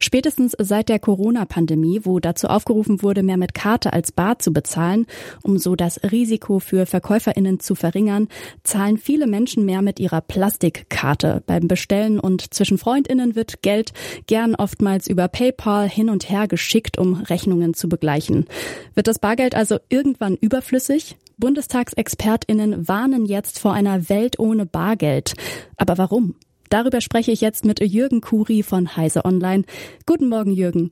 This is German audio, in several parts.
Spätestens seit der Corona-Pandemie, wo dazu aufgerufen wurde, mehr mit Karte als Bar zu bezahlen, um so das Risiko für VerkäuferInnen zu verringern, zahlen viele Menschen mehr mit ihrer Plastikkarte. Beim Bestellen und zwischen FreundInnen wird Geld gern oftmals über PayPal hin und her geschickt, um Rechnungen zu begleichen. Wird das Bargeld also irgendwann überflüssig? Bundestagsexpertinnen warnen jetzt vor einer Welt ohne Bargeld. Aber warum? Darüber spreche ich jetzt mit Jürgen Kuri von Heise Online. Guten Morgen, Jürgen.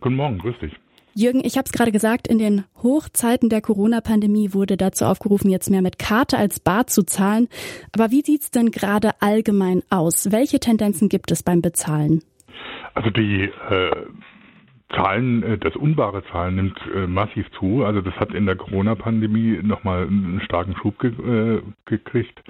Guten Morgen, grüß dich. Jürgen, ich habe es gerade gesagt, in den Hochzeiten der Corona-Pandemie wurde dazu aufgerufen, jetzt mehr mit Karte als Bar zu zahlen. Aber wie sieht's denn gerade allgemein aus? Welche Tendenzen gibt es beim Bezahlen? Also die äh, Zahlen, äh, das unbare Zahlen nimmt äh, massiv zu. Also das hat in der Corona-Pandemie nochmal einen starken Schub ge äh, gekriegt.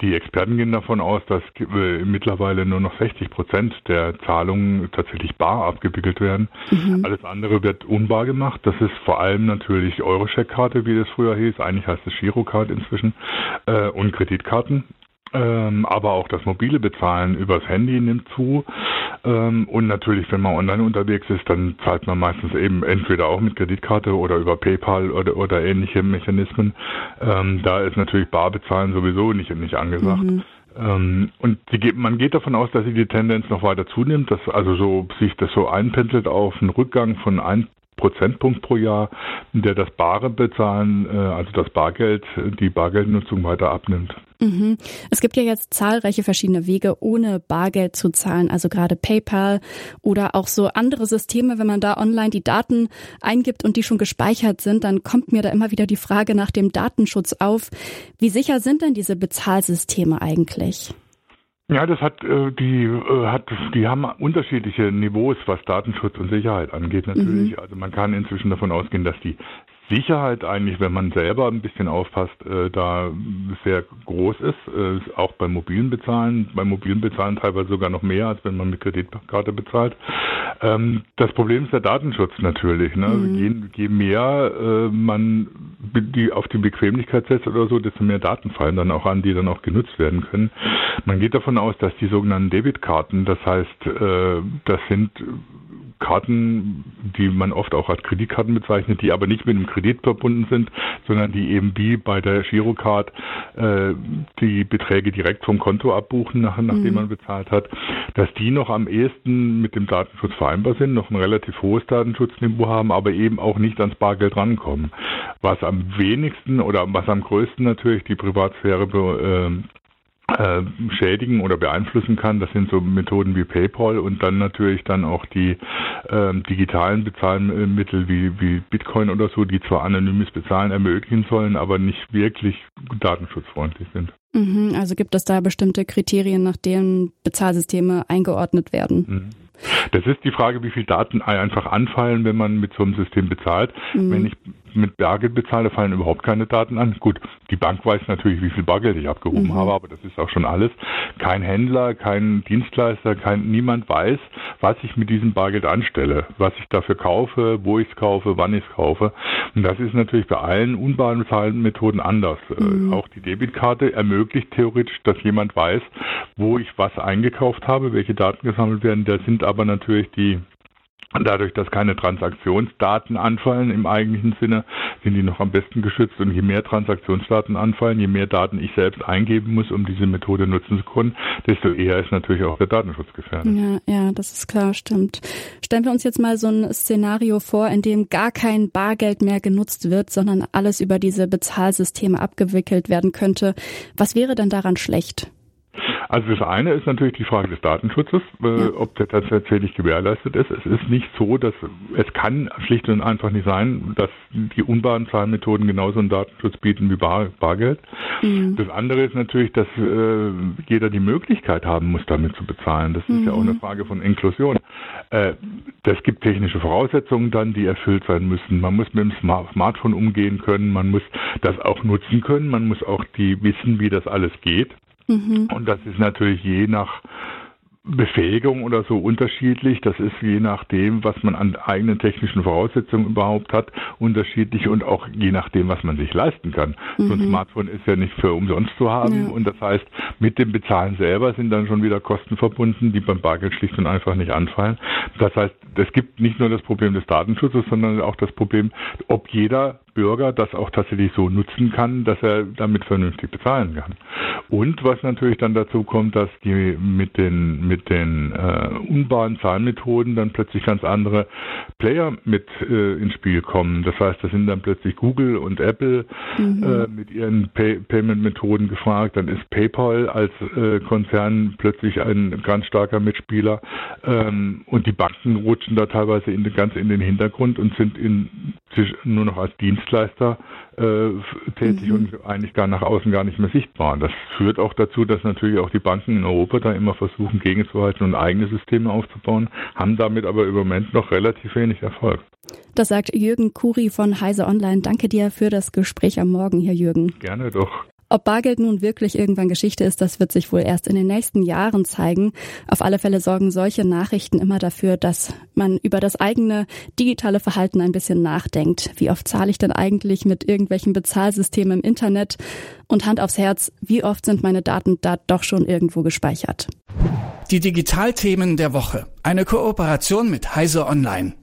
Die Experten gehen davon aus, dass äh, mittlerweile nur noch 60 Prozent der Zahlungen tatsächlich bar abgewickelt werden. Mhm. Alles andere wird unbar gemacht. Das ist vor allem natürlich Eurocheck-Karte, wie das früher hieß. Eigentlich heißt es Girocard inzwischen äh, und Kreditkarten. Ähm, aber auch das mobile Bezahlen übers Handy nimmt zu. Ähm, und natürlich, wenn man online unterwegs ist, dann zahlt man meistens eben entweder auch mit Kreditkarte oder über PayPal oder, oder ähnliche Mechanismen. Ähm, da ist natürlich Barbezahlen sowieso nicht, nicht angesagt. Mhm. Ähm, und die, man geht davon aus, dass sich die Tendenz noch weiter zunimmt, dass also so sich das so einpendelt auf einen Rückgang von ein Prozentpunkt pro Jahr, der das bare Bezahlen, äh, also das Bargeld, die Bargeldnutzung weiter abnimmt. Mhm. Es gibt ja jetzt zahlreiche verschiedene Wege, ohne Bargeld zu zahlen, also gerade PayPal oder auch so andere Systeme. Wenn man da online die Daten eingibt und die schon gespeichert sind, dann kommt mir da immer wieder die Frage nach dem Datenschutz auf. Wie sicher sind denn diese Bezahlsysteme eigentlich? Ja, das hat äh, die äh, hat die haben unterschiedliche Niveaus, was Datenschutz und Sicherheit angeht natürlich. Mhm. Also man kann inzwischen davon ausgehen, dass die Sicherheit eigentlich, wenn man selber ein bisschen aufpasst, äh, da sehr groß ist, äh, auch beim mobilen Bezahlen, beim mobilen Bezahlen teilweise sogar noch mehr, als wenn man mit Kreditkarte bezahlt. Ähm, das Problem ist der Datenschutz natürlich. Ne? Mhm. Je, je, mehr äh, man die auf die Bequemlichkeit setzt oder so, desto mehr Daten fallen dann auch an, die dann auch genutzt werden können. Man geht davon aus, dass die sogenannten Debitkarten, das heißt, äh, das sind Karten, die man oft auch als Kreditkarten bezeichnet, die aber nicht mit einem Kredit verbunden sind, sondern die eben wie bei der Girocard äh, die Beträge direkt vom Konto abbuchen, nach, nachdem mhm. man bezahlt hat, dass die noch am ehesten mit dem Datenschutz vereinbar sind, noch ein relativ hohes Datenschutzniveau haben, aber eben auch nicht ans Bargeld rankommen. Was am wenigsten oder was am größten natürlich die Privatsphäre äh, äh, schädigen oder beeinflussen kann. Das sind so Methoden wie PayPal und dann natürlich dann auch die äh, digitalen Bezahlmittel wie, wie Bitcoin oder so, die zwar anonymes Bezahlen ermöglichen sollen, aber nicht wirklich datenschutzfreundlich sind. Mhm, also gibt es da bestimmte Kriterien, nach denen Bezahlsysteme eingeordnet werden? Mhm. Das ist die Frage, wie viel Daten einfach anfallen, wenn man mit so einem System bezahlt. Mhm. Wenn ich mit Bargeld bezahle, fallen überhaupt keine Daten an. Gut, die Bank weiß natürlich, wie viel Bargeld ich abgehoben mhm. habe, aber das ist auch schon alles. Kein Händler, kein Dienstleister, kein, niemand weiß, was ich mit diesem Bargeld anstelle, was ich dafür kaufe, wo ich es kaufe, wann ich es kaufe. Und das ist natürlich bei allen unbaren Bezahlmethoden anders. Äh, mhm. Auch die Debitkarte ermöglicht theoretisch, dass jemand weiß, wo ich was eingekauft habe, welche Daten gesammelt werden. Da sind aber natürlich die Dadurch, dass keine Transaktionsdaten anfallen im eigentlichen Sinne, sind die noch am besten geschützt. Und je mehr Transaktionsdaten anfallen, je mehr Daten ich selbst eingeben muss, um diese Methode nutzen zu können, desto eher ist natürlich auch der Datenschutz gefährdet. Ja, ja, das ist klar, stimmt. Stellen wir uns jetzt mal so ein Szenario vor, in dem gar kein Bargeld mehr genutzt wird, sondern alles über diese Bezahlsysteme abgewickelt werden könnte. Was wäre denn daran schlecht? Also das eine ist natürlich die Frage des Datenschutzes, äh, ob der tatsächlich gewährleistet ist. Es ist nicht so, dass es kann schlicht und einfach nicht sein, dass die unbaren Zahlmethoden genauso einen Datenschutz bieten wie Bar, Bargeld. Mhm. Das andere ist natürlich, dass äh, jeder die Möglichkeit haben muss, damit zu bezahlen. Das ist mhm. ja auch eine mhm. Frage von Inklusion. Äh, das gibt technische Voraussetzungen dann, die erfüllt sein müssen. Man muss mit dem Smartphone umgehen können, man muss das auch nutzen können, man muss auch die wissen, wie das alles geht. Mhm. Und das ist natürlich je nach Befähigung oder so unterschiedlich. Das ist je nachdem, was man an eigenen technischen Voraussetzungen überhaupt hat, unterschiedlich und auch je nachdem, was man sich leisten kann. Mhm. So ein mhm. Smartphone ist ja nicht für umsonst zu haben ja. und das heißt, Mit dem Bezahlen selber sind dann schon wieder Kosten verbunden, die beim Bargeld schlicht und einfach nicht anfallen. Das heißt, es gibt nicht nur das Problem des Datenschutzes, sondern auch das Problem, ob jeder Bürger das auch tatsächlich so nutzen kann, dass er damit vernünftig bezahlen kann. Und was natürlich dann dazu kommt, dass die mit den mit den äh, unbaren Zahlmethoden dann plötzlich ganz andere Player mit äh, ins Spiel kommen. Das heißt, da sind dann plötzlich Google und Apple mhm. äh, mit ihren Pay Payment-Methoden gefragt. Dann ist PayPal als äh, Konzern plötzlich ein ganz starker Mitspieler. Ähm, und die Banken rutschen da teilweise in, ganz in den Hintergrund und sind in, nur noch als Dienst Dienstleister äh, tätig mhm. und eigentlich gar nach außen gar nicht mehr sichtbar. Das führt auch dazu, dass natürlich auch die Banken in Europa da immer versuchen, gegenzuhalten und eigene Systeme aufzubauen, haben damit aber im Moment noch relativ wenig Erfolg. Das sagt Jürgen Kuri von Heise Online. Danke dir für das Gespräch am Morgen, Herr Jürgen. Gerne doch. Ob Bargeld nun wirklich irgendwann Geschichte ist, das wird sich wohl erst in den nächsten Jahren zeigen. Auf alle Fälle sorgen solche Nachrichten immer dafür, dass man über das eigene digitale Verhalten ein bisschen nachdenkt. Wie oft zahle ich denn eigentlich mit irgendwelchen Bezahlsystemen im Internet? Und Hand aufs Herz, wie oft sind meine Daten da doch schon irgendwo gespeichert? Die Digitalthemen der Woche. Eine Kooperation mit Heise Online.